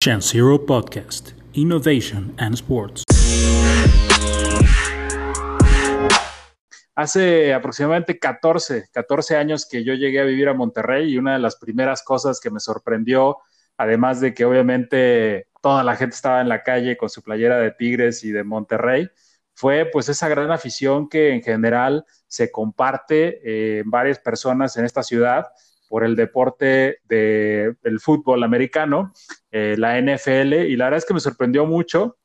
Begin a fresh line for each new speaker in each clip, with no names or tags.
Chance Zero Podcast Innovation and Sports.
Hace aproximadamente 14, 14 años que yo llegué a vivir a Monterrey y una de las primeras cosas que me sorprendió, además de que obviamente toda la gente estaba en la calle con su playera de Tigres y de Monterrey, fue pues esa gran afición que en general se comparte eh, en varias personas en esta ciudad por el deporte de, del fútbol americano, eh, la NFL, y la verdad es que me sorprendió mucho.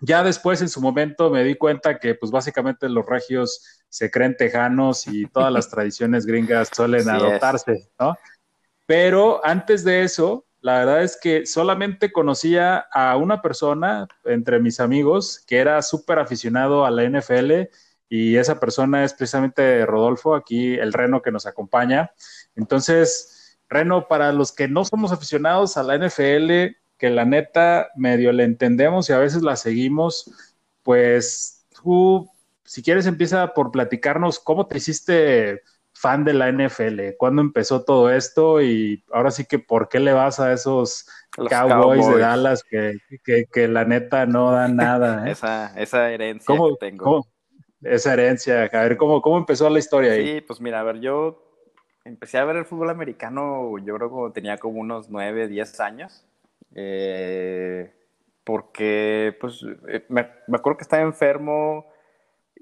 Ya después, en su momento, me di cuenta que, pues básicamente los regios se creen tejanos y todas las tradiciones gringas suelen adoptarse, ¿no? Pero antes de eso, la verdad es que solamente conocía a una persona entre mis amigos que era súper aficionado a la NFL y esa persona es precisamente Rodolfo, aquí el reno que nos acompaña. Entonces, Reno, para los que no somos aficionados a la NFL, que la neta medio le entendemos y a veces la seguimos, pues tú, si quieres, empieza por platicarnos cómo te hiciste fan de la NFL? ¿Cuándo empezó todo esto? Y ahora sí que, ¿por qué le vas a esos Cowboys, de Dallas que, que, la neta no dan nada?
¿eh? esa, esa herencia que tengo.
Esa herencia, a ver, ¿cómo, ¿cómo empezó la historia ahí?
Sí, pues mira, a ver, yo empecé a ver el fútbol americano, yo creo que tenía como unos 9, 10 años. Eh, porque, pues, eh, me, me, acuerdo que estaba enfermo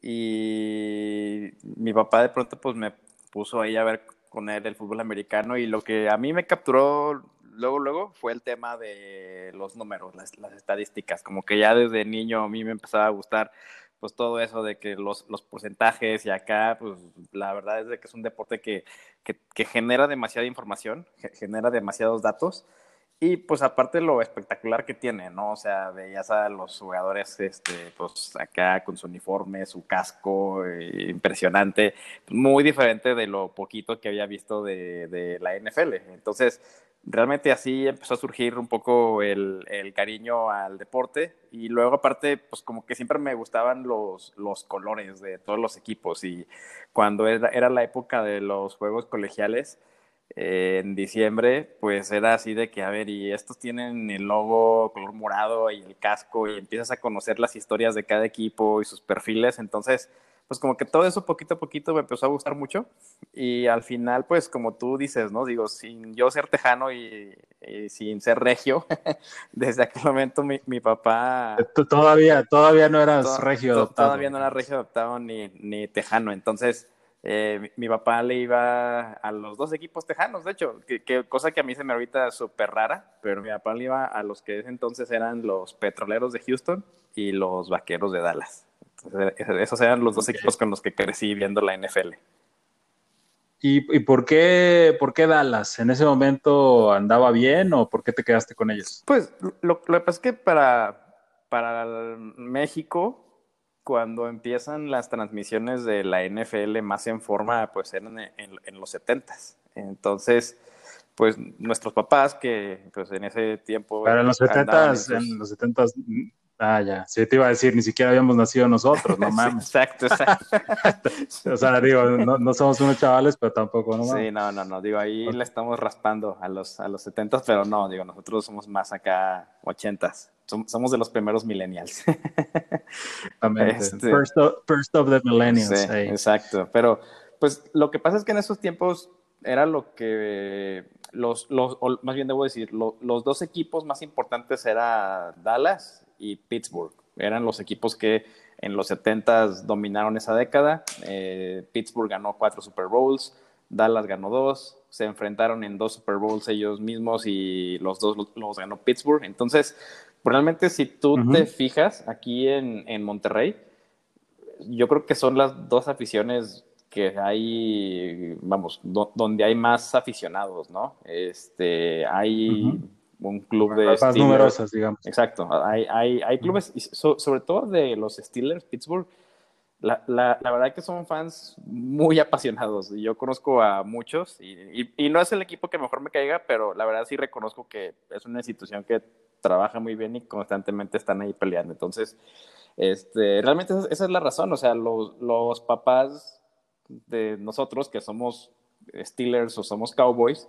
y mi papá de pronto, pues, me puso ahí a ver con él el fútbol americano y lo que a mí me capturó luego, luego fue el tema de los números, las, estadísticas, como que ya desde niño a mí me empezaba a gustar pues todo eso de que los, los porcentajes y acá, pues la verdad es de que es un deporte que, que, genera demasiada información, genera demasiados datos y pues aparte lo espectacular que tiene, ¿no? O sea, veías a los jugadores, este, pues acá con su uniforme, su casco, eh, impresionante, muy diferente de lo poquito que había visto de, de, la NFL. Entonces, realmente así empezó a surgir un poco el, el, cariño al deporte y luego aparte, pues como que siempre me gustaban los, los colores de todos los equipos y cuando era, era la época de los juegos colegiales, en diciembre, pues era así de que, a ver, y estos tienen el logo color morado y el casco y empiezas a conocer las historias de cada equipo y sus perfiles, entonces, pues como que todo eso poquito a poquito me empezó a gustar mucho y al final, pues como tú dices, ¿no? Digo, sin yo ser tejano y, sin ser regio, desde aquel momento mi, mi, papá...
Todavía, todavía no eras regio adoptado.
Todavía no era regio adoptado ni, ni tejano, entonces eh, mi, papá le iba a los dos equipos tejanos, de hecho, que, cosa que a mí se me ahorita súper rara, pero mi papá le iba a los que entonces eran los petroleros de Houston y los vaqueros de Dallas. Esos eran los dos equipos con los que crecí viendo la NFL.
¿Y, por, qué, por qué Dallas? ¿En ese momento andaba bien o por qué te quedaste con ellos?
Pues lo, lo que pasa es que para, para México cuando empiezan las transmisiones de la NFL más en forma, pues eran en, los 70 Entonces, pues nuestros papás, que pues en ese tiempo...
Pero en los 70 en los 70 Ah, ya. Sí, te iba a decir, ni siquiera habíamos nacido nosotros, no mames.
exacto, exacto.
o sea, digo, no, no, somos unos chavales, pero tampoco, ¿no?
Sí, no, no, no. Digo, ahí le estamos raspando a los, a los 70, pero no, digo, nosotros somos más acá 80 somos de los primeros millennials.
este, first, of, first, of, the millennials.
Sí, exacto. Pero, pues, lo que pasa es que en esos tiempos era lo que los, los más bien debo decir, los dos equipos más importantes era Dallas y Pittsburgh. Eran los equipos que en los 70 dominaron esa década. Eh, Pittsburgh ganó cuatro Super Bowls, Dallas ganó dos, se enfrentaron en dos Super Bowls ellos mismos y los dos los, ganó Pittsburgh. Entonces, realmente si tú te fijas aquí en, en, Monterrey, yo creo que son las dos aficiones que hay, vamos, donde hay más aficionados, ¿no? Este, hay un club de...
Más numerosas, digamos.
Exacto, hay, hay, hay clubes, sobre todo de los Steelers, Pittsburgh, la, la, la, verdad que son fans muy apasionados. Yo conozco a muchos y, y, no es el equipo que mejor me caiga, pero la verdad sí reconozco que es una institución que trabaja muy bien y constantemente están ahí peleando. Entonces, este, realmente esa, esa es la razón. O sea, los, los papás de nosotros que somos Steelers o somos Cowboys,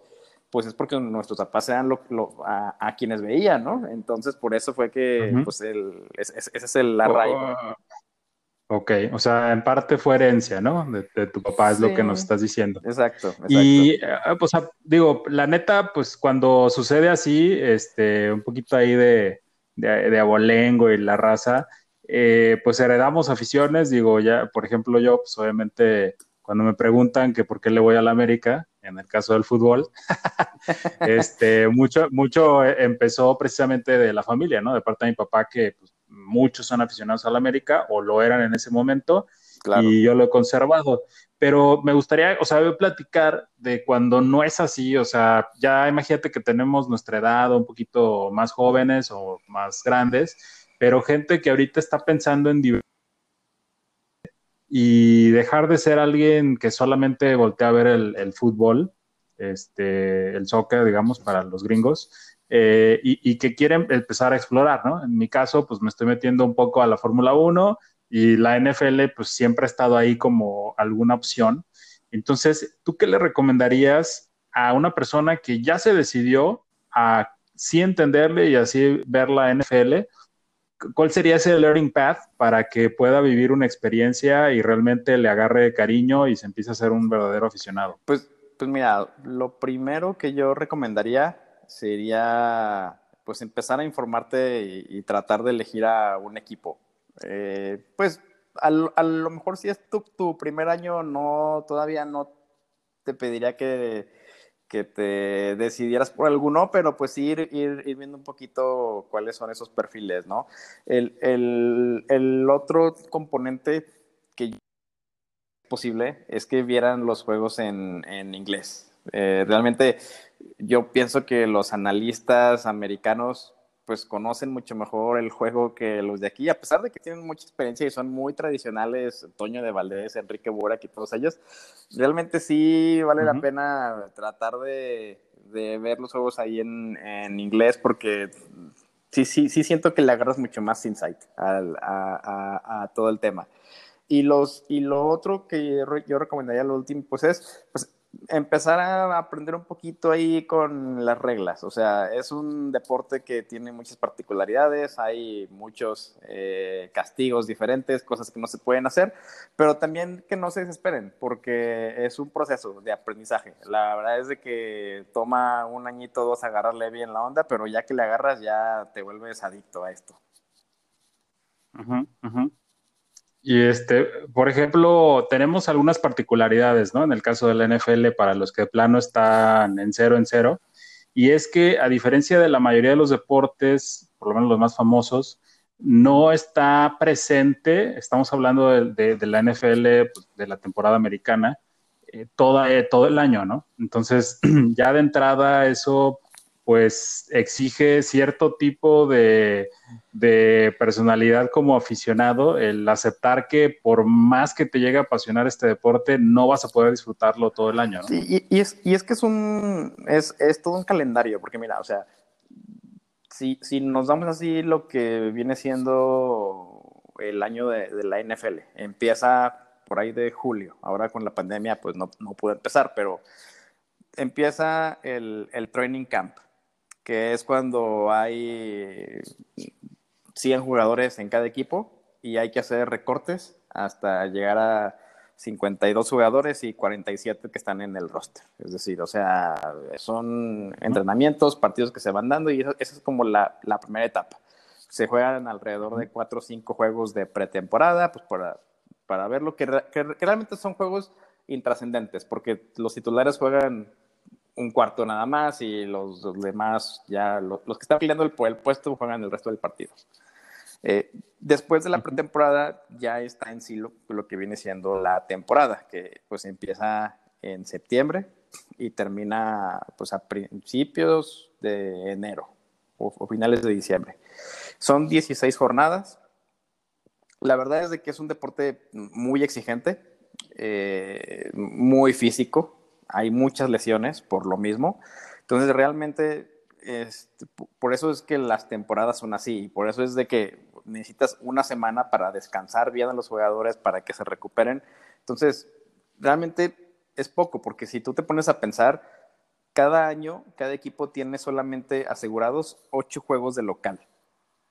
pues es porque nuestros papás eran lo, a, quienes veían, ¿no? Entonces, por eso fue que, pues, el, ese es el arraigo. Oh,
ok, o sea, en parte fue herencia, ¿no? De, tu papá, es lo que nos estás diciendo.
Exacto, exacto.
Y, pues, digo, la neta, pues, cuando sucede así, este, un poquito ahí de, de, abolengo y la raza, eh, pues heredamos aficiones, digo, ya, por ejemplo, yo, pues, obviamente cuando me preguntan que por qué le voy a la América, en el caso del fútbol, este, mucho, mucho empezó precisamente de la familia, ¿no? De parte de mi papá, que pues, muchos son aficionados a la América o lo eran en ese momento, y yo lo he conservado. Pero me gustaría, o sea, platicar de cuando no es así, o sea, ya imagínate que tenemos nuestra edad, un poquito más jóvenes o más grandes, pero gente que ahorita está pensando en y dejar de ser alguien que solamente voltea a ver el, fútbol, este, el soccer, digamos, para los gringos, eh, y, que quieren empezar a explorar, ¿no? En mi caso, pues me estoy metiendo un poco a la Fórmula 1 y la NFL, pues siempre ha estado ahí como alguna opción. Entonces, ¿tú qué le recomendarías a una persona que ya se decidió a sí entenderle y así ver la NFL? ¿Cuál sería ese learning path para que pueda vivir una experiencia y realmente le agarre cariño y se empiece a ser un verdadero aficionado?
Pues, pues mira, lo primero que yo recomendaría sería pues empezar a informarte y, tratar de elegir a un equipo. Eh, pues a, a, lo mejor si es tu, tu primer año, no, todavía no te pediría que que te decidieras por alguno, pero pues ir, ir, viendo un poquito cuáles son esos perfiles, ¿no? El, el, el otro componente que es posible es que vieran los juegos en, en inglés. Eh, realmente yo pienso que los analistas americanos pues conocen mucho mejor el juego que los de aquí, a pesar de que tienen mucha experiencia y son muy tradicionales, Toño de Valdés, Enrique Burak y todos ellos, realmente sí vale la pena tratar de, ver los juegos ahí en, inglés porque sí, sí, sí siento que le agarras mucho más insight a, todo el tema. Y, los, y lo otro que yo recomendaría, lo último, pues es, pues empezar a aprender un poquito ahí con las reglas. O sea, es un deporte que tiene muchas particularidades, hay muchos eh, castigos diferentes, cosas que no se pueden hacer, pero también que no se desesperen, porque es un proceso de aprendizaje. La verdad es de que toma un añito, dos agarrarle bien la onda, pero ya que le agarras ya te vuelves adicto a esto.
Y este, por ejemplo, tenemos algunas particularidades, ¿no? En el caso de la NFL, para los que de plano están en cero en cero, y es que a diferencia de la mayoría de los deportes, por lo menos los más famosos, no está presente, estamos hablando de, la NFL, pues, de la temporada americana, eh, toda, eh, todo el año, ¿no? Entonces, ya de entrada eso pues exige cierto tipo de, personalidad como aficionado, el aceptar que por más que te llegue a apasionar este deporte, no vas a poder disfrutarlo todo el año. ¿no?
y, es, y es que es un, es, es, todo un calendario, porque mira, o sea, si, si nos damos así lo que viene siendo el año de, de, la NFL, empieza por ahí de julio, ahora con la pandemia pues no, no pudo empezar, pero empieza el, el training camp que es cuando hay 100 jugadores en cada equipo y hay que hacer recortes hasta llegar a 52 jugadores y 47 que están en el roster. Es decir, o sea, son entrenamientos, partidos que se van dando y esa es como la, la, primera etapa. Se juegan alrededor de 4 o 5 juegos de pretemporada, pues para, para verlo, que, que realmente son juegos intrascendentes, porque los titulares juegan un cuarto nada más y los, demás, ya los, que están peleando el, el puesto juegan el resto del partido. Eh, después de la pretemporada ya está en sí lo, que viene siendo la temporada, que pues empieza en septiembre y termina pues a principios de enero o, finales de diciembre. Son 16 jornadas. La verdad es de que es un deporte muy exigente, eh, muy físico, hay muchas lesiones por lo mismo. Entonces, realmente, este, por eso es que las temporadas son así, por eso es de que necesitas una semana para descansar bien a los jugadores, para que se recuperen. Entonces, realmente es poco, porque si tú te pones a pensar, cada año, cada equipo tiene solamente asegurados ocho juegos de local.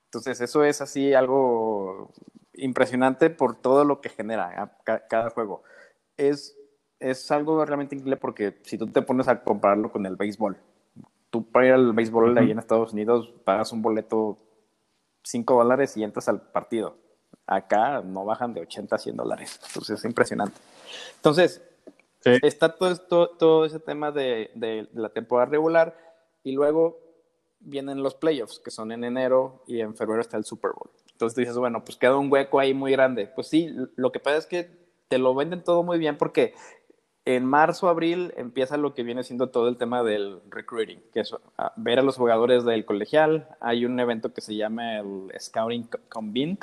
Entonces, eso es así algo impresionante por todo lo que genera cada juego. Es, es algo realmente increíble porque si tú te pones a compararlo con el béisbol, tú para ir al béisbol ahí en Estados Unidos pagas un boleto 5 dólares y entras al partido. Acá no bajan de 80 a 100 dólares. Entonces es impresionante. Entonces, está todo, todo, todo, ese tema de, de, la temporada regular y luego vienen los playoffs, que son en enero y en febrero está el Super Bowl. Entonces dices, bueno, pues queda un hueco ahí muy grande. Pues sí, lo que pasa es que te lo venden todo muy bien porque en marzo, abril empieza lo que viene siendo todo el tema del recruiting, que es ah, ver a los jugadores del colegial. Hay un evento que se llama el Scouting Combine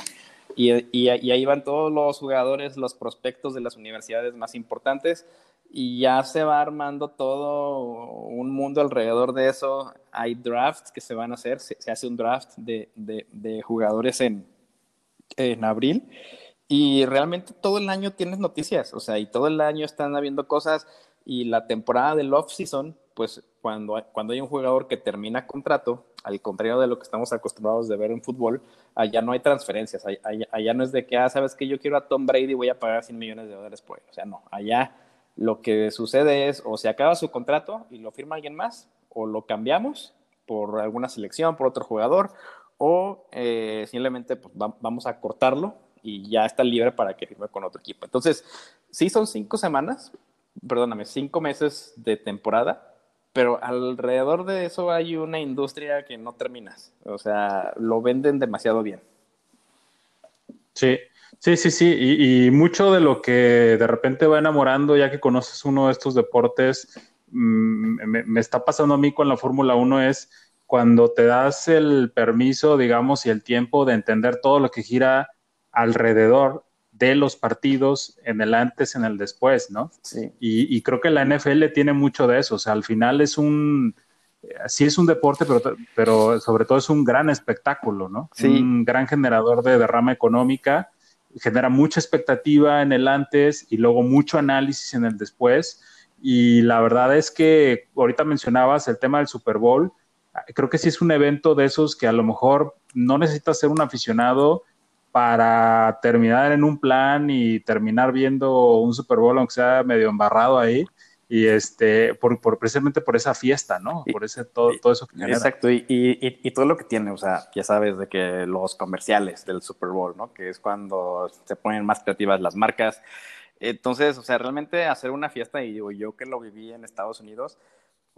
y, y, ahí van todos los jugadores, los prospectos de las universidades más importantes y ya se va armando todo un mundo alrededor de eso. Hay drafts que se van a hacer, se, hace un draft de, de, de jugadores en, en abril y realmente todo el año tienes noticias, o sea, y todo el año están habiendo cosas y la temporada del off-season, pues cuando, cuando hay un jugador que termina contrato, al contrario de lo que estamos acostumbrados de ver en fútbol, allá no hay transferencias, allá, no es de que, ah, sabes que yo quiero a Tom Brady y voy a pagar 100 millones de dólares por él, o sea, no, allá lo que sucede es o se acaba su contrato y lo firma alguien más, o lo cambiamos por alguna selección, por otro jugador, o eh, simplemente pues, vamos a cortarlo y ya está libre para que firme con otro equipo. Entonces, sí son cinco semanas, perdóname, cinco meses de temporada, pero alrededor de eso hay una industria que no terminas. O sea, lo venden demasiado bien.
Sí, sí, sí, sí. Y, mucho de lo que de repente va enamorando, ya que conoces uno de estos deportes, mm, me, me está pasando a mí con la Fórmula 1 es cuando te das el permiso, digamos, y el tiempo de entender todo lo que gira alrededor de los partidos en el antes, en el después, ¿no?
Sí.
Y, creo que la NFL tiene mucho de eso, o sea, al final es un, sí es un deporte, pero, pero sobre todo es un gran espectáculo, ¿no?
Sí.
Un gran generador de derrama económica, genera mucha expectativa en el antes y luego mucho análisis en el después. Y la verdad es que ahorita mencionabas el tema del Super Bowl, creo que sí es un evento de esos que a lo mejor no necesitas ser un aficionado, para terminar en un plan y terminar viendo un Super Bowl, aunque sea medio embarrado ahí, y este, por, por precisamente por esa fiesta, ¿no? Por ese todo, todo eso que
Exacto, y, y, y, todo lo que tiene, o sea, ya sabes de que los comerciales del Super Bowl, ¿no? Que es cuando se ponen más creativas las marcas. Entonces, o sea, realmente hacer una fiesta, y digo, yo que lo viví en Estados Unidos,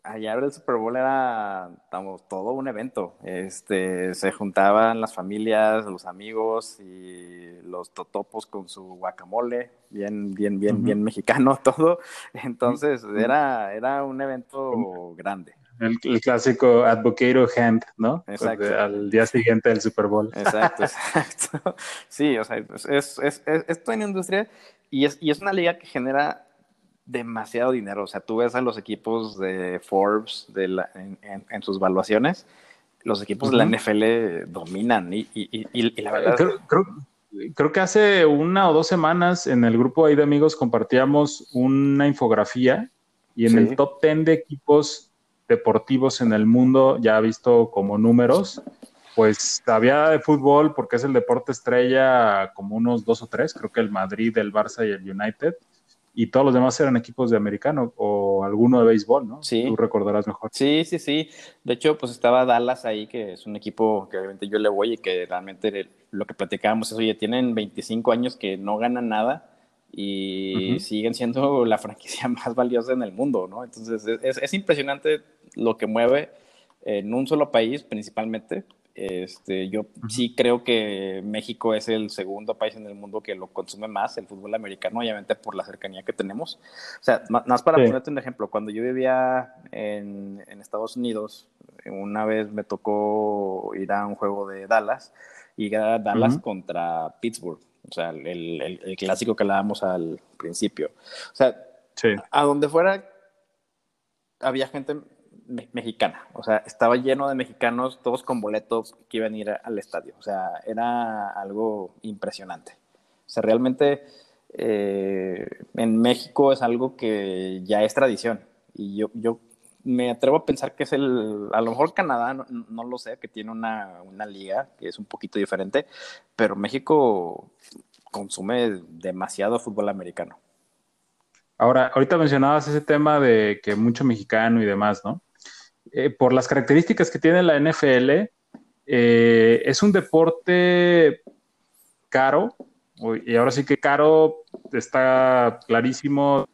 allá el Super Bowl era todo un evento. Este, se juntaban las familias, los amigos y los totopos con su guacamole, bien, bien, bien, bien mexicano todo. Entonces era, era un evento grande.
El, clásico Advocate Hand, ¿no?
Exacto.
al día siguiente del Super Bowl.
Exacto, exacto. Sí, o sea, es, es, es, es toda una industria y es, y es una liga que genera demasiado dinero. O sea, tú ves a los equipos de Forbes de en, sus valuaciones, los equipos de la NFL dominan y, la verdad...
Creo, que hace una o dos semanas en el grupo ahí de amigos compartíamos una infografía y en el top 10 de equipos deportivos en el mundo, ya visto como números, pues había de fútbol porque es el deporte estrella como unos dos o tres, creo que el Madrid, el Barça y el United y todos los demás eran equipos de americano o alguno de béisbol, ¿no?
Sí.
Tú recordarás mejor.
Sí, sí, sí. De hecho, pues estaba Dallas ahí, que es un equipo que obviamente yo le voy y que realmente lo que platicábamos es, oye, tienen 25 años que no ganan nada y siguen siendo la franquicia más valiosa en el mundo, ¿no? Entonces, es, es impresionante lo que mueve en un solo país principalmente, este, yo sí creo que México es el segundo país en el mundo que lo consume más, el fútbol americano, obviamente por la cercanía que tenemos. O sea, más para ponerte un ejemplo, cuando yo vivía en, en, Estados Unidos, una vez me tocó ir a un juego de Dallas y era Dallas contra Pittsburgh, o sea, el, el, clásico que hablábamos al principio. O sea, a donde fuera había gente mexicana. O sea, estaba lleno de mexicanos, todos con boletos que iban a ir al estadio. O sea, era algo impresionante. O sea, realmente eh, en México es algo que ya es tradición. Y yo, yo me atrevo a pensar que es el, a lo mejor Canadá, no, lo sé, que tiene una, una, liga que es un poquito diferente, pero México consume demasiado fútbol americano.
Ahora, ahorita mencionabas ese tema de que mucho mexicano y demás, ¿no? Eh, por las características que tiene la NFL, eh, es un deporte caro, y ahora sí que caro está clarísimo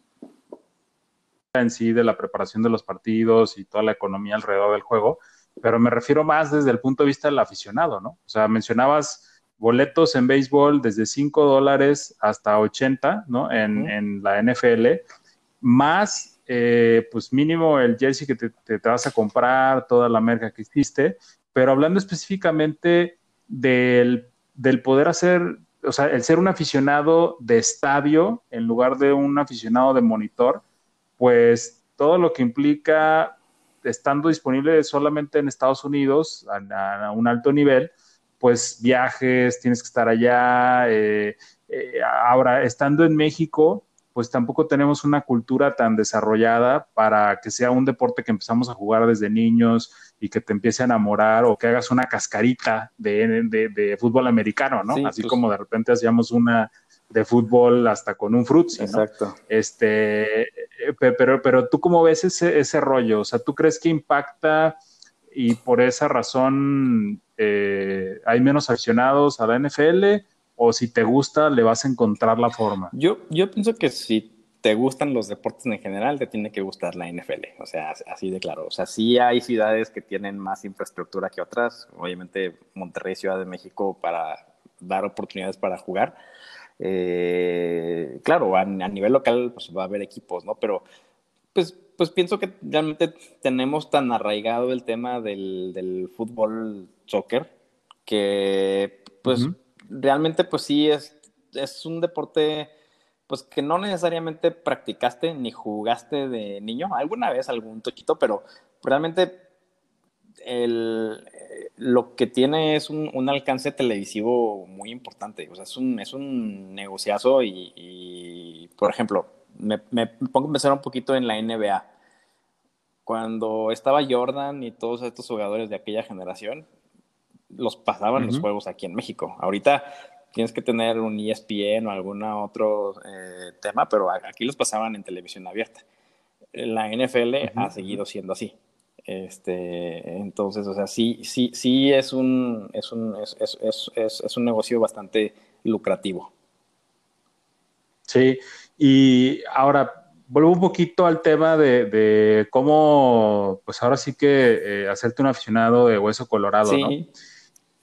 en sí de la preparación de los partidos y toda la economía alrededor del juego, pero me refiero más desde el punto de vista del aficionado, ¿no? O sea, mencionabas boletos en béisbol desde 5 dólares hasta 80, ¿no? En, la NFL, más, eh, pues mínimo el jersey que te, te, vas a comprar, toda la merca que hiciste, pero hablando específicamente del, del poder hacer, o sea, el ser un aficionado de estadio en lugar de un aficionado de monitor, pues todo lo que implica estando disponible solamente en Estados Unidos a, un alto nivel, pues viajes, tienes que estar allá. Eh, eh, ahora, estando en México, pues tampoco tenemos una cultura tan desarrollada para que sea un deporte que empezamos a jugar desde niños y que te empiece a enamorar o que hagas una cascarita de, fútbol americano, ¿no? Así pues como de repente hacíamos una de fútbol hasta con un frutzi, ¿no? Exacto. Este, eh, pero, pero tú cómo ves ese, ese rollo, o sea, ¿tú crees que impacta y por esa razón eh, hay menos aficionados a la NFL o si te gusta le vas a encontrar la forma?
Yo, yo pienso que si te gustan los deportes en general, te tiene que gustar la NFL, o sea, así de claro. O sea, sí hay ciudades que tienen más infraestructura que otras, obviamente Monterrey, Ciudad de México, para dar oportunidades para jugar, eh, claro, a, nivel local pues, va a haber equipos, ¿no? Pero pues, pues pienso que realmente tenemos tan arraigado el tema del, fútbol soccer que pues realmente pues sí es, es un deporte pues que no necesariamente practicaste ni jugaste de niño, alguna vez algún toquito, pero realmente el, lo que tiene es un, alcance televisivo muy importante. O sea, es un, es un negociazo y, por ejemplo, me, pongo a pensar un poquito en la NBA. Cuando estaba Jordan y todos estos jugadores de aquella generación, los pasaban los juegos aquí en México. Ahorita tienes que tener un ESPN o algún otro eh, tema, pero aquí los pasaban en televisión abierta. La NFL ha seguido siendo así. Este, entonces, o sea, sí, sí, sí es un, es un, es, es, es, es un negocio bastante lucrativo.
Sí, y ahora vuelvo un poquito al tema de, de cómo, pues ahora sí que eh, hacerte un aficionado de hueso colorado, ¿no?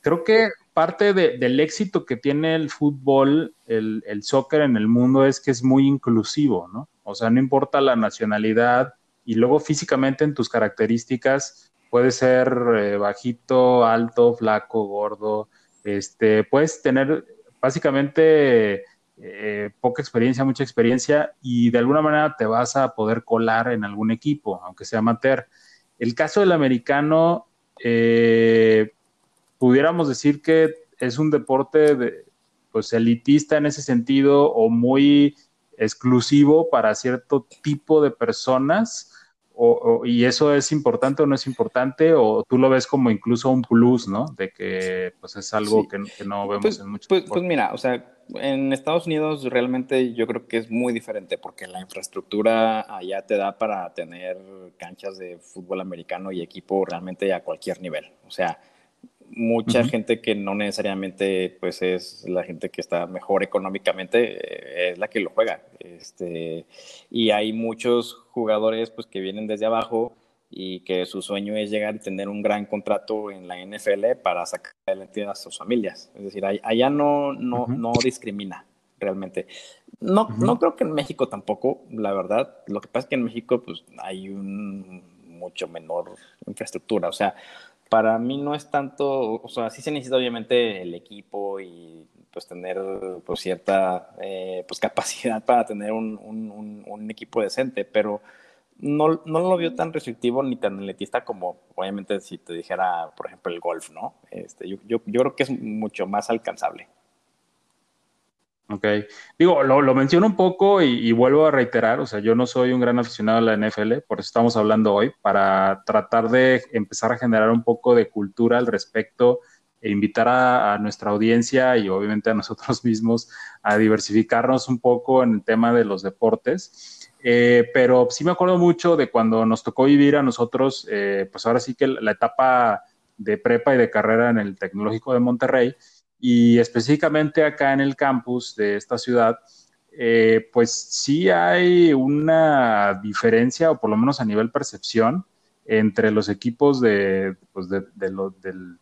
Creo que parte de, del éxito que tiene el fútbol, el, soccer en el mundo es que es muy inclusivo, ¿no? O sea, no importa la nacionalidad, y luego físicamente en tus características puede ser eh, bajito, alto, flaco, gordo, este, puedes tener básicamente eh, poca experiencia, mucha experiencia y de alguna manera te vas a poder colar en algún equipo, aunque sea amateur. El caso del americano, eh, pudiéramos decir que es un deporte de, pues elitista en ese sentido o muy exclusivo para cierto tipo de personas y eso es importante o no es importante, o tú lo ves como incluso un plus, ¿no? De que pues es algo que, no vemos
pues,
en muchos.
Pues, pues, mira, o sea, en Estados Unidos realmente yo creo que es muy diferente porque la infraestructura allá te da para tener canchas de fútbol americano y equipo realmente a cualquier nivel. O sea, mucha gente que no necesariamente pues es la gente que está mejor económicamente eh, es la que lo juega este y hay muchos jugadores pues que vienen desde abajo y que su sueño es llegar y tener un gran contrato en la NFL para sacar adelante a sus familias. Es decir allá no no no discrimina realmente. No no creo que en México tampoco la verdad. Lo que pasa es que en México pues hay un mucho menor infraestructura. O sea para mí no es tanto, o sea, sí se necesita obviamente el equipo y pues tener pues cierta eh, pues capacidad para tener un, un, equipo decente, pero no, no, lo veo tan restrictivo ni tan elitista como obviamente si te dijera, por ejemplo, el golf, ¿no? Este, yo, yo, yo creo que es mucho más alcanzable.
Ok. Digo, lo, menciono un poco y, vuelvo a reiterar, o sea, yo no soy un gran aficionado a la NFL, por eso estamos hablando hoy, para tratar de empezar a generar un poco de cultura al respecto e invitar a, nuestra audiencia y obviamente a nosotros mismos a diversificarnos un poco en el tema de los deportes. Eh, pero sí me acuerdo mucho de cuando nos tocó vivir a nosotros, eh, pues ahora sí que la etapa de prepa y de carrera en el Tecnológico de Monterrey, y específicamente acá en el campus de esta ciudad, eh, pues sí hay una diferencia, o por lo menos a nivel percepción, entre los equipos de, pues del,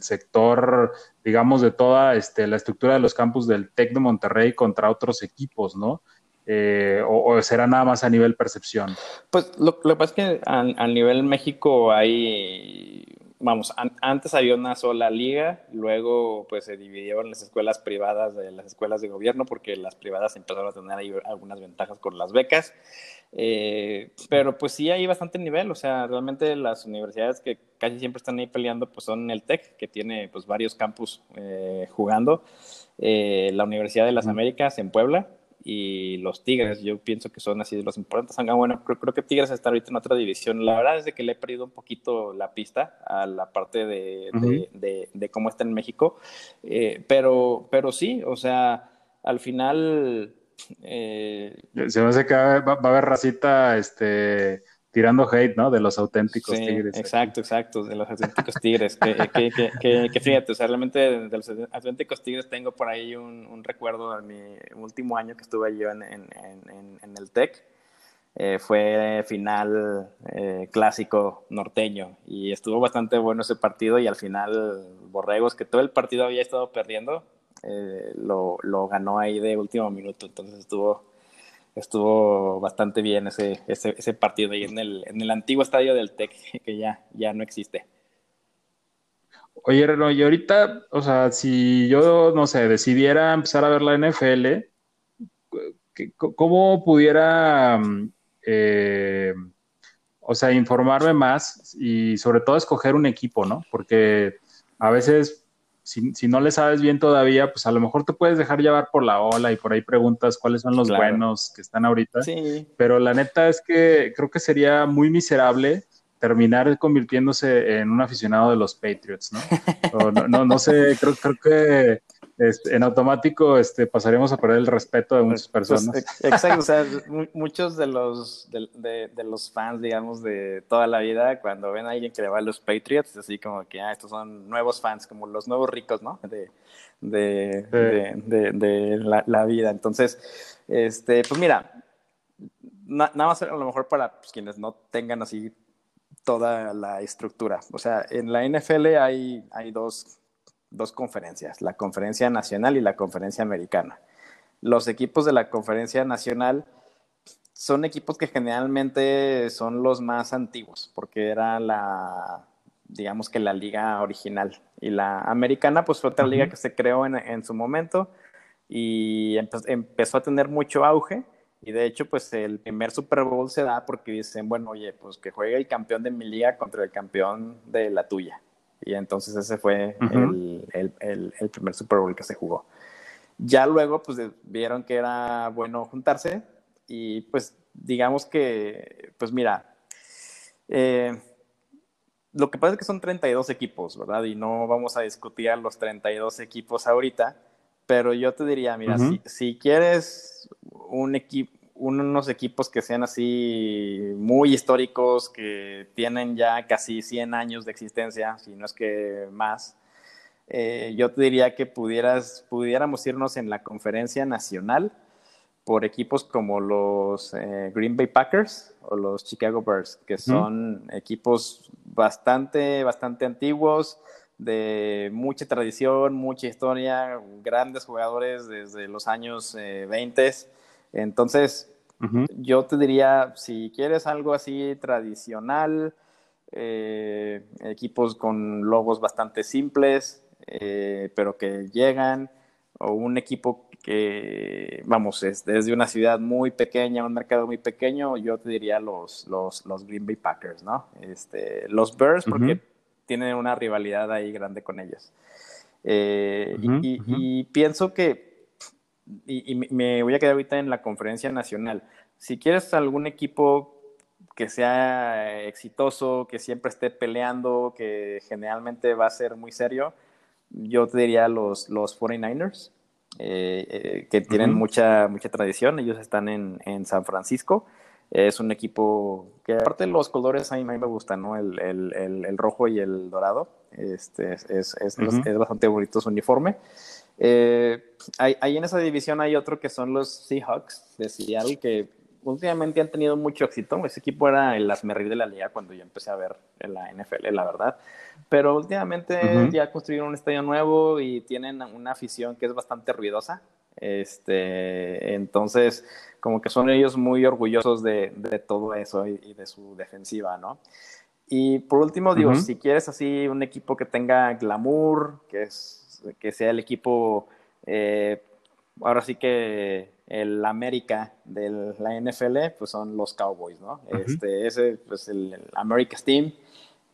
sector, digamos, de toda este, la estructura de los campus del TEC de Monterrey contra otros equipos, ¿no? Eh, o, será nada más a nivel percepción?
Pues lo, que pasa es que a, a nivel México hay vamos, antes había una sola liga, luego pues se dividieron las escuelas privadas de las escuelas de gobierno porque las privadas empezaron a tener ahí algunas ventajas con las becas, eh, pero pues sí hay bastante nivel, o sea, realmente las universidades que casi siempre están ahí peleando pues son el TEC, que tiene pues varios campus eh, jugando, eh, la Universidad de las Américas en Puebla, y los Tigres, yo pienso que son así de los importantes. Aunque bueno, creo, creo, que Tigres está ahorita en otra división. La verdad es de que le he perdido un poquito la pista a la parte de, de, de, cómo está en México. Eh, pero, pero sí, o sea, al final...
Eh, Se me hace que va, va, a haber racita este, tirando hate, ¿no? De los auténticos tigres.
Exacto, exacto, de los auténticos tigres. que, que, que, fíjate, o sea, realmente de los auténticos tigres tengo por ahí un, un recuerdo de mi último año que estuve yo en, en, en, en el TEC. Eh, fue final eh, clásico norteño y estuvo bastante bueno ese partido y al final Borregos, que todo el partido había estado perdiendo, eh, lo, lo ganó ahí de último minuto, entonces estuvo estuvo bastante bien ese, ese, ese partido ahí en el, en el antiguo estadio del TEC, que ya, ya no existe.
Oye, Reno, y ahorita, o sea, si yo, no sé, decidiera empezar a ver la NFL, ¿cómo pudiera, eh, o sea, informarme más y sobre todo escoger un equipo, ¿no? Porque a veces si, no le sabes bien todavía, pues a lo mejor te puedes dejar llevar por la ola y por ahí preguntas cuáles son los buenos que están ahorita. Sí. Pero la neta es que creo que sería muy miserable terminar convirtiéndose en un aficionado de los Patriots, ¿no? no, no, no, sé, creo, creo que este, en automático este, pasaremos a perder el respeto de muchas pues, pues, personas.
exacto, o sea, muchos de los, de, de, los fans, digamos, de toda la vida, cuando ven a alguien que le va a los Patriots, así como que, ah, estos son nuevos fans, como los nuevos ricos, ¿no? De, de, la, la, vida. Entonces, este, pues mira, nada más a lo mejor para pues, quienes no tengan así toda la estructura. O sea, en la NFL hay, hay dos dos conferencias, la conferencia nacional y la conferencia americana. Los equipos de la conferencia nacional son equipos que generalmente son los más antiguos, porque era la, digamos que la liga original. Y la americana, pues fue otra liga que se creó en, su momento y empezó a tener mucho auge. Y de hecho, pues el primer Super Bowl se da porque dicen, bueno, oye, pues que juegue el campeón de mi liga contra el campeón de la tuya. Y entonces ese fue el, el, primer Super Bowl que se jugó. Ya luego, pues vieron que era bueno juntarse y pues digamos que, pues mira, eh, lo que pasa es que son 32 equipos, ¿verdad? Y no vamos a discutir a los 32 equipos ahorita, pero yo te diría, mira, si, si, quieres un equipo, unos equipos que sean así muy históricos, que tienen ya casi 100 años de existencia, si no es que más, eh, yo te diría que pudieras, pudiéramos irnos en la conferencia nacional por equipos como los eh, Green Bay Packers o los Chicago Bears, que son equipos bastante, bastante antiguos, de mucha tradición, mucha historia, grandes jugadores desde los años 20. Entonces, yo te diría, si quieres algo así tradicional, eh, equipos con logos bastante simples, eh, pero que llegan, o un equipo que, vamos, es desde una ciudad muy pequeña, un mercado muy pequeño, yo te diría los, los, los Green Bay Packers, ¿no? Este, los Bears, porque tienen una rivalidad ahí grande con ellos. Eh, y, pienso que y, me voy a quedar ahorita en la conferencia nacional. Si quieres algún equipo que sea exitoso, que siempre esté peleando, que generalmente va a ser muy serio, yo te diría los, los 49ers, eh, eh, que tienen mucha, mucha tradición. Ellos están en, en, San Francisco. Es un equipo que, aparte los colores, a mí, me gustan, ¿no? El, el, el, rojo y el dorado. Este, es, es, es, es bastante bonito su uniforme. Eh, ahí, en esa división hay otro que son los Seahawks de Seattle, que últimamente han tenido mucho éxito. Ese equipo era el asmerri de la liga cuando yo empecé a ver en la NFL, la verdad. Pero últimamente ya construyeron un estadio nuevo y tienen una afición que es bastante ruidosa. Este, entonces, como que son ellos muy orgullosos de, de todo eso y, de su defensiva, ¿no? Y por último, digo, si quieres así un equipo que tenga glamour, que, es, que sea el equipo, eh, ahora sí que el América de la NFL, pues son los Cowboys, ¿no? este, ese, pues el, America's Team,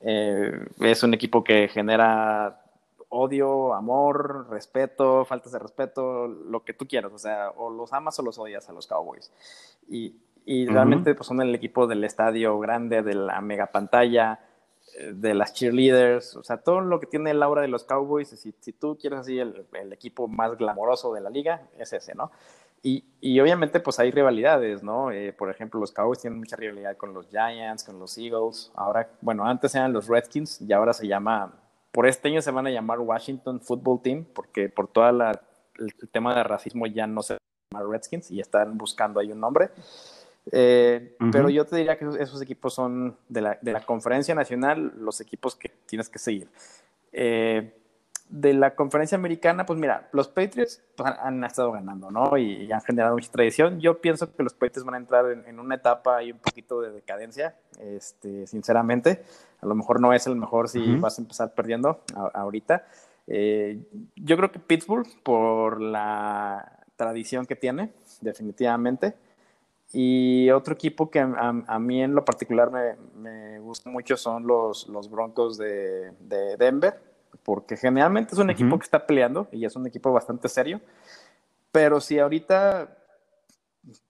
eh, es un equipo que genera odio, amor, respeto, faltas de respeto, lo que tú quieras, o sea, o los amas o los odias a los Cowboys. Y, y realmente pues, son el equipo del estadio grande, de la mega pantalla, de las cheerleaders, o sea, todo lo que tiene el aura de los Cowboys, si, si tú quieres así el, equipo más glamoroso de la liga, es ese, ¿no? Y, y, obviamente pues hay rivalidades, ¿no? Eh, por ejemplo, los Cowboys tienen mucha rivalidad con los Giants, con los Eagles. Ahora, bueno, antes eran los Redskins y ahora se llama, por este año se van a llamar Washington Football Team porque por todo el tema de racismo ya no se llama Redskins y están buscando ahí un nombre. Eh, pero yo te diría que esos, equipos son de la, de la, conferencia nacional los equipos que tienes que seguir. Eh, de la conferencia americana, pues mira, los Patriots pues, han, estado ganando, ¿no? Y, han generado mucha tradición. Yo pienso que los Patriots van a entrar en, una etapa y un poquito de decadencia, este, sinceramente. A lo mejor no es el mejor si vas a empezar perdiendo ahorita. Eh, yo creo que Pittsburgh, por la tradición que tiene, definitivamente. Y otro equipo que a, mí en lo particular me, me, gusta mucho son los, los Broncos de, de Denver porque generalmente es un equipo que está peleando y es un equipo bastante serio. Pero si ahorita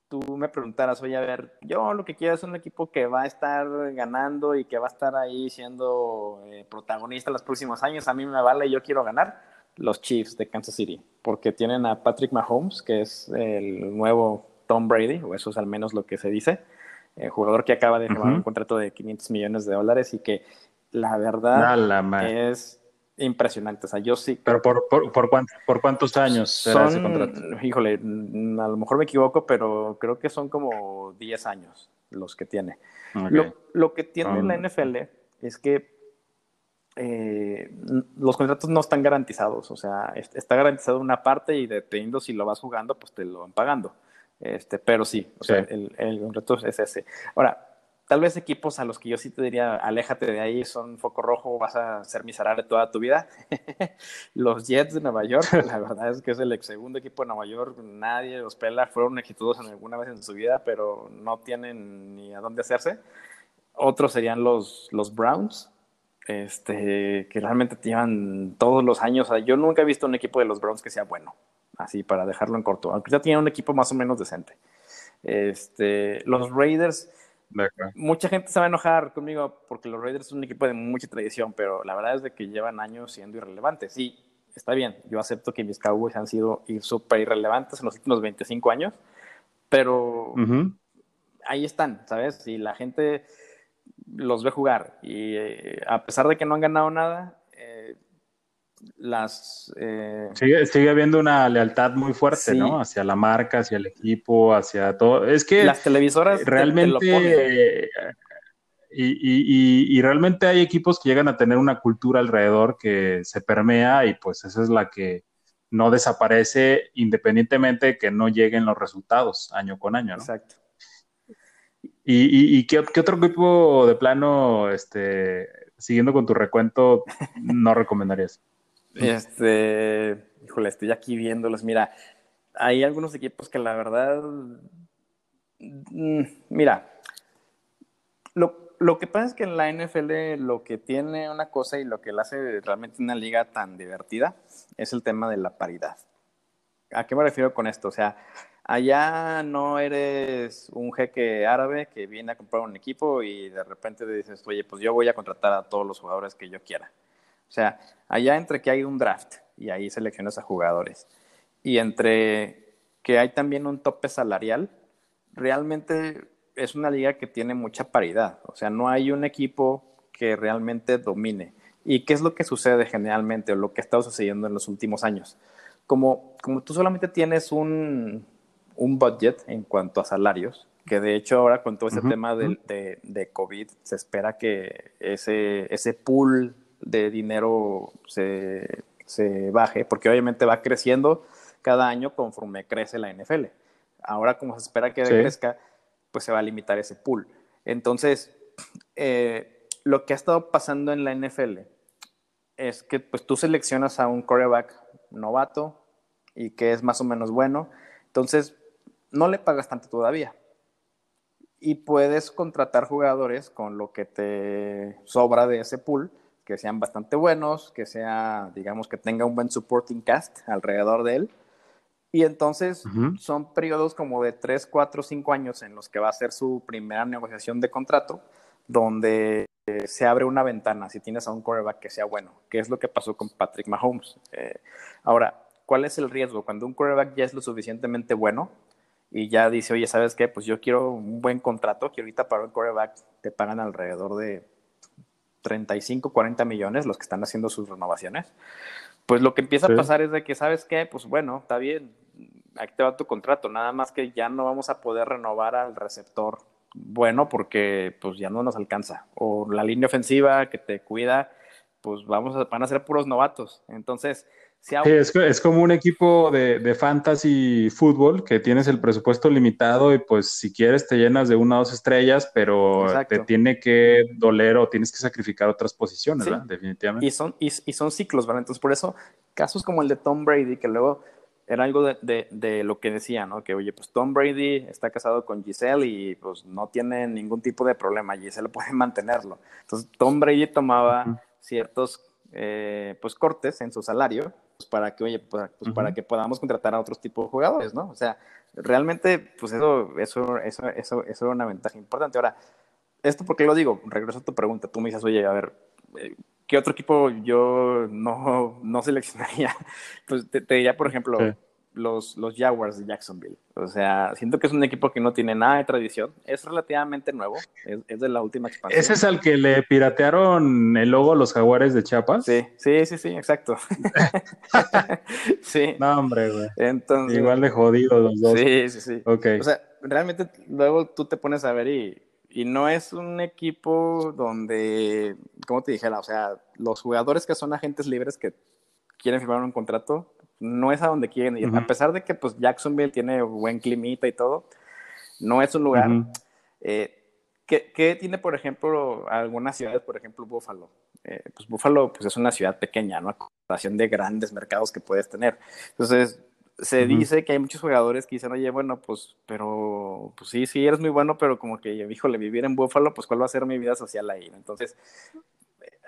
tú me preguntaras, oye, a ver, yo lo que quiero es un equipo que va a estar ganando y que va a estar ahí siendo eh, protagonista los próximos años, a mí me vale, yo quiero ganar los Chiefs de Kansas City, porque tienen a Patrick Mahomes, que es el nuevo Tom Brady, o eso es al menos lo que se dice, el jugador que acaba de firmar un contrato de 500 millones de dólares y que la verdad es impresionante. O sea, yo sí.
¿Pero por, por, por, cuántos años
será ese contrato? Híjole, a lo mejor me equivoco, pero creo que son como 10 años los que tiene. Lo, lo, que tiene la NFL es que eh, los contratos no están garantizados. O sea, está garantizado una parte y dependiendo si lo vas jugando, pues te lo van pagando. Este, pero sí, o sea, el, el contrato es ese. Ahora, Tal vez equipos a los que yo sí te diría, aléjate de ahí, son foco rojo, vas a ser miserable toda tu vida. los Jets de Nueva York, la verdad es que es el segundo equipo de Nueva York, nadie los pela, fueron exitosos en alguna vez en su vida, pero no tienen ni a dónde hacerse. Otros serían los, los Browns, este, que realmente llevan todos los años. yo nunca he visto un equipo de los Browns que sea bueno, así para dejarlo en corto, aunque ya tienen un equipo más o menos decente. Este, los Raiders Mucha gente se va a enojar conmigo porque los Raiders son un equipo de mucha tradición, pero la verdad es de que llevan años siendo irrelevantes. Sí, está bien, yo acepto que mis Cowboys han sido súper irrelevantes en los últimos 25 años, pero ahí están, ¿sabes? Y la gente los ve jugar y eh, a pesar de que no han ganado nada, las...
Eh, sigue, habiendo una lealtad muy fuerte, ¿no? Hacia la marca, hacia el equipo, hacia todo. Es que...
Las televisoras
realmente... y, realmente hay equipos que llegan a tener una cultura alrededor que se permea y pues esa es la que no desaparece independientemente que no lleguen los resultados año con año, ¿no?
Exacto.
¿Y, qué, qué, otro equipo de plano, este, siguiendo con tu recuento, no recomendarías?
Este, híjole, estoy aquí viéndolos. Mira, hay algunos equipos que la verdad, mm, mira, lo, lo, que pasa es que en la NFL lo que tiene una cosa y lo que la hace realmente una liga tan divertida es el tema de la paridad. ¿a qué me refiero con esto? O sea, allá no eres un jeque árabe que viene a comprar un equipo y de repente dices, oye, pues yo voy a contratar a todos los jugadores que yo quiera. O sea, allá entre que hay un draft y ahí seleccionas a jugadores y entre que hay también un tope salarial, realmente es una liga que tiene mucha paridad. O sea, no hay un equipo que realmente domine. ¿Y qué es lo que sucede generalmente o lo que ha estado sucediendo en los últimos años? Como, como tú solamente tienes un, un budget en cuanto a salarios, que de hecho ahora con todo ese tema de, de, de, COVID se espera que ese, ese pool de dinero se, se baje, porque obviamente va creciendo cada año conforme crece la NFL. Ahora como se espera que crezca, pues se va a limitar ese pool. Entonces, eh, lo que ha estado pasando en la NFL es que pues tú seleccionas a un quarterback novato y que es más o menos bueno, entonces no le pagas tanto todavía. Y puedes contratar jugadores con lo que te sobra de ese pool, que sean bastante buenos, que sea, digamos, que tenga un buen supporting cast alrededor de él. Y entonces son periodos como de 3, 4, 5 años en los que va a ser su primera negociación de contrato, donde se abre una ventana si tienes a un quarterback que sea bueno, que es lo que pasó con Patrick Mahomes. Eh, ahora, ¿cuál es el riesgo? Cuando un quarterback ya es lo suficientemente bueno y ya dice, oye, ¿sabes qué? Pues yo quiero un buen contrato, que ahorita para un quarterback te pagan alrededor de 35, 40 millones los que están haciendo sus renovaciones. Pues lo que empieza a pasar es de que, ¿sabes qué? Pues bueno, está bien, aquí te va tu contrato, nada más que ya no vamos a poder renovar al receptor bueno porque pues ya no nos alcanza. O la línea ofensiva que te cuida, pues vamos a, van a ser puros novatos. Entonces,
si es, como un equipo de, fantasy fútbol que tienes el presupuesto limitado y pues si quieres te llenas de una o dos estrellas, pero te tiene que doler o tienes que sacrificar otras posiciones, ¿verdad? Definitivamente.
Y son, y, son ciclos, ¿verdad? Entonces, por eso, casos como el de Tom Brady, que luego era algo de, de, lo que decía, ¿no? Que, oye, pues Tom Brady está casado con Giselle y pues no tiene ningún tipo de problema, Giselle puede mantenerlo. Entonces, Tom Brady tomaba ciertos, eh, pues, cortes en su salario pues para que, oye, pues, para que podamos contratar a otros tipos de jugadores, ¿no? O sea, realmente, pues eso, eso, eso, eso, eso es una ventaja importante. Ahora, ¿esto por qué lo digo? Regreso a tu pregunta. Tú me dices, oye, a ver, eh, ¿qué otro equipo yo no, no seleccionaría? Pues te, diría, por ejemplo, los, los Jaguars de Jacksonville. O sea, siento que es un equipo que no tiene nada de tradición. Es relativamente nuevo. Es, de la última expansión.
¿Ese es al que le piratearon el logo a los Jaguares de Chiapas?
Sí, sí, sí, sí, exacto.
sí. No, hombre, güey. Entonces, Igual de jodidos los dos.
Sí, sí, sí. Ok. O sea, realmente luego tú te pones a ver y y no es un equipo donde, como te dijera, o sea, los jugadores que son agentes libres que quieren firmar un contrato, no es a donde quieren ir. A pesar de que pues Jacksonville tiene buen climita y todo, no es un lugar. Eh, ¿qué, tiene, por ejemplo, algunas ciudades, por ejemplo, Buffalo? Eh, pues Buffalo pues, es una ciudad pequeña, ¿no? A comparación de grandes mercados que puedes tener. Entonces, se dice que hay muchos jugadores que dicen, oye, bueno, pues, pero, pues sí, sí, eres muy bueno, pero como que, híjole, vivir en Buffalo, pues, ¿cuál va a ser mi vida social ahí? Entonces,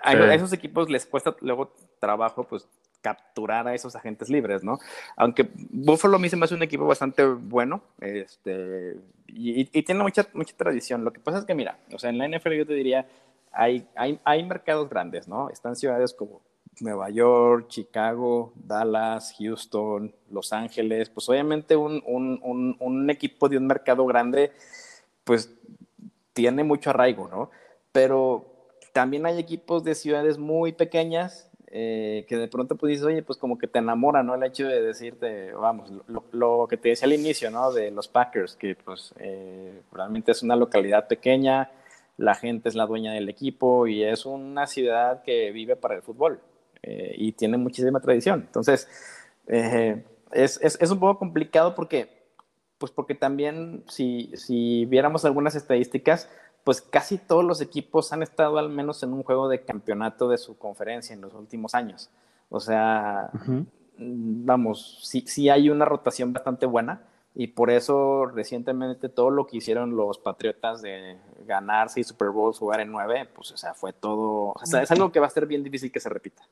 a, esos equipos les cuesta luego trabajo, pues, capturar a esos agentes libres, ¿no? Aunque Buffalo a mí se me hace un equipo bastante bueno, este, y, tiene mucha, mucha tradición. Lo que pasa es que, mira, o sea, en la NFL yo te diría, hay, hay, hay mercados grandes, ¿no? Están ciudades como Nueva York, Chicago, Dallas, Houston, Los Ángeles, pues obviamente un, un, un, equipo de un mercado grande, pues tiene mucho arraigo, ¿no? Pero también hay equipos de ciudades muy pequeñas eh, que de pronto pues dices, oye, pues como que te enamora, ¿no? El hecho de decirte, vamos, lo, que te decía al inicio, ¿no? De los Packers, que pues eh, realmente es una localidad pequeña, la gente es la dueña del equipo y es una ciudad que vive para el fútbol. Eh, y tiene muchísima tradición. Entonces, eh, es, es, es, un poco complicado porque, pues porque también si, si viéramos algunas estadísticas, pues casi todos los equipos han estado al menos en un juego de campeonato de su conferencia en los últimos años. O sea, vamos, sí, sí hay una rotación bastante buena y por eso recientemente todo lo que hicieron los Patriotas de ganarse y Super Bowl, jugar en nueve, pues o sea, fue todo, o sea, es algo que va a ser bien difícil que se repita.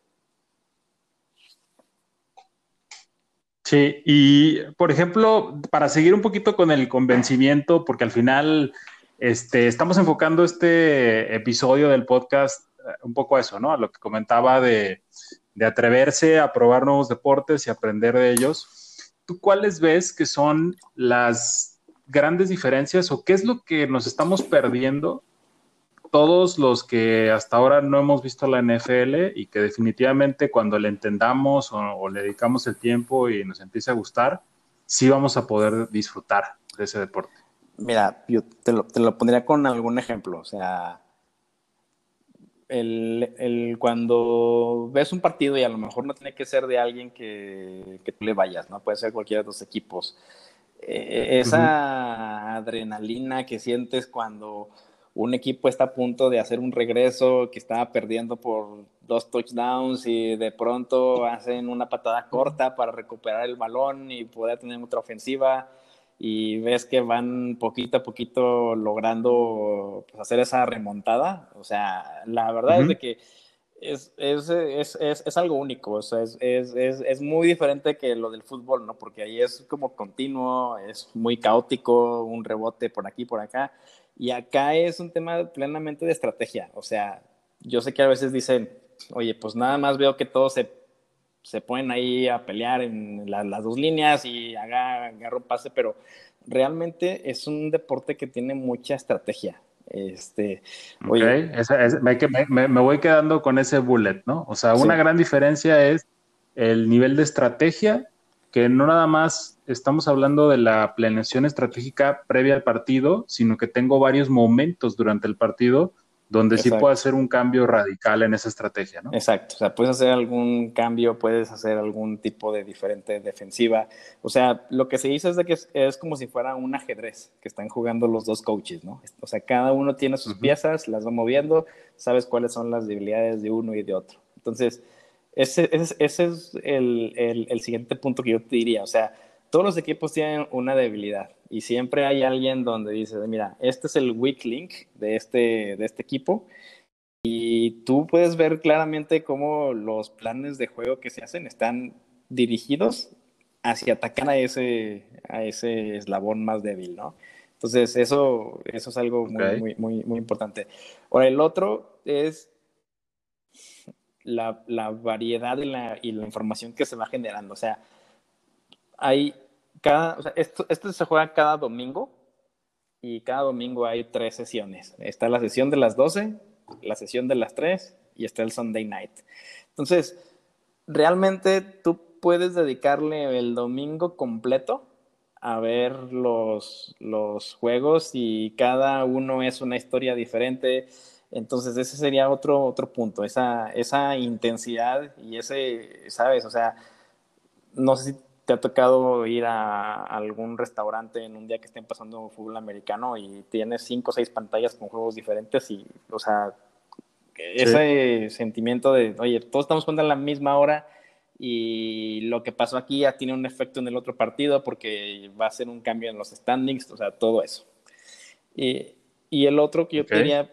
Sí, y por ejemplo, para seguir un poquito con el convencimiento, porque al final este, estamos enfocando este episodio del podcast eh, un poco a eso, ¿no? A lo que comentaba de, de atreverse a probar nuevos deportes y aprender de ellos. ¿Tú cuáles ves que son las grandes diferencias o qué es lo que nos estamos perdiendo todos los que hasta ahora no hemos visto la NFL y que definitivamente cuando le entendamos o, le dedicamos el tiempo y nos empiece a gustar, sí vamos a poder disfrutar de ese deporte.
Mira, yo te lo, te lo pondría con algún ejemplo. O sea, el, el, cuando ves un partido y a lo mejor no tiene que ser de alguien que, que tú le vayas, ¿no? Puede ser cualquiera de los equipos. Eh, esa adrenalina que sientes cuando un equipo está a punto de hacer un regreso, que estaba perdiendo por dos touchdowns y de pronto hacen una patada corta para recuperar el balón y poder tener otra ofensiva y ves que van poquito a poquito logrando pues, hacer esa remontada. O sea, la verdad es de que es, es, es, es, algo único, o sea, es, muy diferente que lo del fútbol, ¿no? Porque ahí es como continuo, es muy caótico, un rebote por aquí, por acá. Y acá es un tema plenamente de estrategia. O sea, yo sé que a veces dicen, oye, pues nada más veo que todos se, se ponen ahí a pelear en las dos líneas y haga, agarra un pase, pero realmente es un deporte que tiene mucha estrategia. Este,
oye, me, me, voy quedando con ese bullet, ¿no? O sea, una gran diferencia es el nivel de estrategia que no nada más estamos hablando de la planeación estratégica previa al partido, sino que tengo varios momentos durante el partido donde sí puedo hacer un cambio radical en esa estrategia, ¿no?
Exacto, o sea, puedes hacer algún cambio, puedes hacer algún tipo de diferente defensiva. O sea, lo que se dice es de que es, como si fuera un ajedrez que están jugando los dos coaches, ¿no? O sea, cada uno tiene sus piezas, las va moviendo, sabes cuáles son las debilidades de uno y de otro. Entonces, ese, ese, es el, el, siguiente punto que yo te diría. O sea, todos los equipos tienen una debilidad y siempre hay alguien donde dice, mira, este es el weak link de este, de este equipo. Y tú puedes ver claramente cómo los planes de juego que se hacen están dirigidos hacia atacar a ese, a ese eslabón más débil, ¿no? Entonces, eso, eso es algo muy, muy, muy, muy importante. Ahora, el otro es la, la variedad y la, y la, información que se va generando. O sea, hay cada, o sea, esto, esto se juega cada domingo y cada domingo hay tres sesiones. Está la sesión de las 12, la sesión de las 3 y está el Sunday night. Entonces, realmente tú puedes dedicarle el domingo completo a ver los, los juegos y cada uno es una historia diferente entonces ese sería otro, otro punto, esa, esa intensidad y ese, ¿sabes? O sea, no sé si te ha tocado ir a algún restaurante en un día que estén pasando fútbol americano y tienes cinco o seis pantallas con juegos diferentes y, o sea, ese sentimiento de, oye, todos estamos jugando a la misma hora y lo que pasó aquí ya tiene un efecto en el otro partido porque va a ser un cambio en los standings, o sea, todo eso. Y, y el otro que yo quería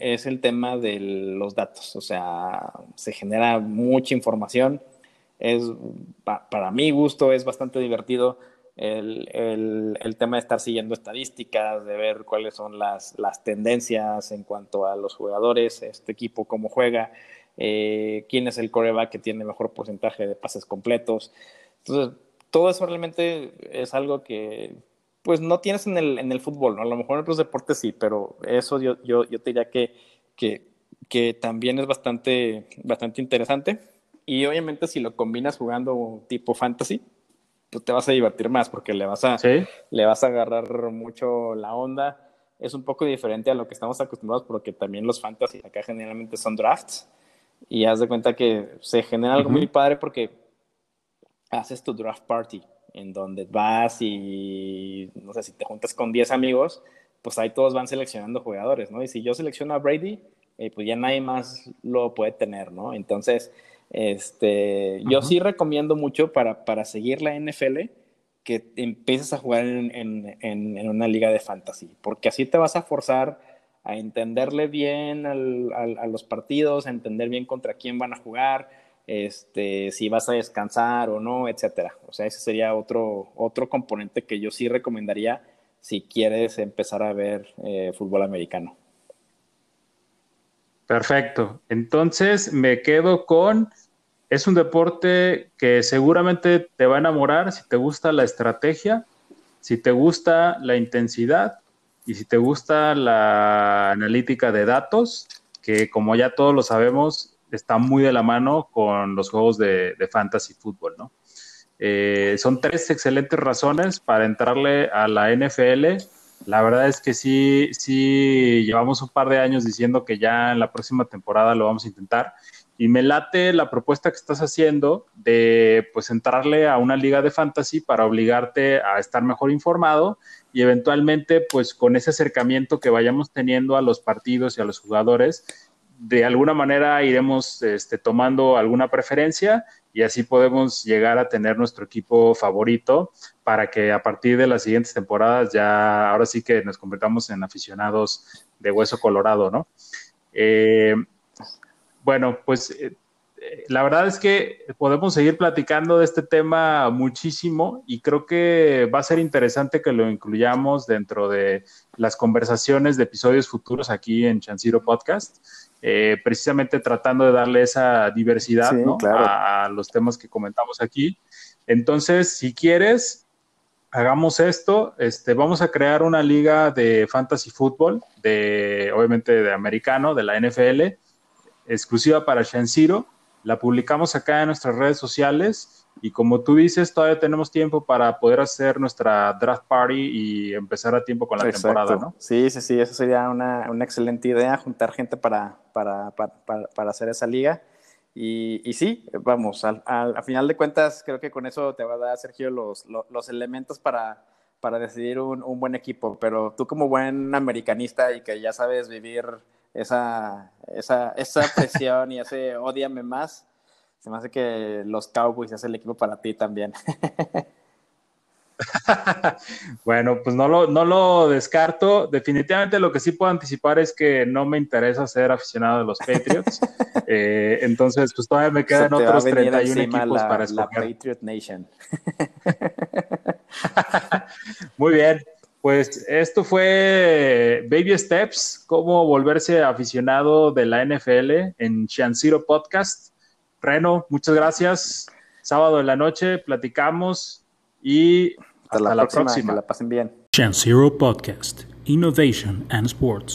es el tema de los datos. O sea, se genera mucha información. Es, para mi gusto es bastante divertido el, el, tema de estar siguiendo estadísticas, de ver cuáles son las, las tendencias en cuanto a los jugadores, este equipo cómo juega, eh, quién es el coreback que tiene mejor porcentaje de pases completos. Entonces, todo eso realmente es algo que pues no tienes en el, en el fútbol, ¿no? A lo mejor en otros deportes sí, pero eso yo, yo, yo te diría que, que, que, también es bastante, bastante interesante. Y obviamente si lo combinas jugando tipo fantasy, pues te vas a divertir más porque le vas a, le vas a agarrar mucho la onda. Es un poco diferente a lo que estamos acostumbrados porque también los fantasy acá generalmente son drafts. Y haz de cuenta que se genera algo muy padre porque haces tu draft party en donde vas y, no sé, si te juntas con 10 amigos, pues ahí todos van seleccionando jugadores, ¿no? Y si yo selecciono a Brady, eh, pues ya nadie más lo puede tener, ¿no? Entonces, este, yo sí recomiendo mucho para, para seguir la NFL que empieces a jugar en, en, en, una liga de fantasy, porque así te vas a forzar a entenderle bien al, a los partidos, a entender bien contra quién van a jugar, este, si vas a descansar o no, etcétera. O sea, ese sería otro, otro componente que yo sí recomendaría si quieres empezar a ver eh, fútbol americano.
Perfecto. Entonces me quedo con, es un deporte que seguramente te va a enamorar si te gusta la estrategia, si te gusta la intensidad y si te gusta la analítica de datos, que como ya todos lo sabemos, está muy de la mano con los juegos de, fantasy fútbol, ¿no? Eh, son tres excelentes razones para entrarle a la NFL. La verdad es que sí, sí, llevamos un par de años diciendo que ya en la próxima temporada lo vamos a intentar. Y me late la propuesta que estás haciendo de pues entrarle a una liga de fantasy para obligarte a estar mejor informado y eventualmente pues con ese acercamiento que vayamos teniendo a los partidos y a los jugadores, de alguna manera iremos este, tomando alguna preferencia y así podemos llegar a tener nuestro equipo favorito para que a partir de las siguientes temporadas ya ahora sí que nos convertamos en aficionados de hueso colorado, ¿no? Eh, bueno, pues eh, la verdad es que podemos seguir platicando de este tema muchísimo y creo que va a ser interesante que lo incluyamos dentro de las conversaciones de episodios futuros aquí en Chanciro Podcast. Eh, precisamente tratando de darle esa diversidad a, los temas que comentamos aquí. Entonces, si quieres, hagamos esto. Este, vamos a crear una liga de fantasy fútbol, de, obviamente de americano, de la NFL, exclusiva para Shanziro. La publicamos acá en nuestras redes sociales y como tú dices, todavía tenemos tiempo para poder hacer nuestra draft party y empezar a tiempo con la temporada, ¿no?
Sí, sí, sí, eso sería una, una excelente idea, juntar gente para, para, para, para hacer esa liga. Y, y sí, vamos, al, al, final de cuentas, creo que con eso te va a dar, Sergio, los, los, los elementos para, para decidir un, un, buen equipo. Pero tú como buen americanista y que ya sabes vivir esa, esa, esa presión y ese odiame más, se me hace que los Cowboys es el equipo para ti también.
bueno, pues no lo, no lo descarto. Definitivamente lo que sí puedo anticipar es que no me interesa ser aficionado de los Patriots. Eh, entonces, pues todavía me quedan otros 31 equipos para escoger.
La Patriot Nation.
Muy bien. Pues esto fue Baby Steps, cómo volverse aficionado de la NFL en Chanciro Podcast. Reno, muchas gracias. Sábado en la noche platicamos y hasta, la, próxima,
Que la pasen bien.
Chance Zero Podcast, Innovation and Sports.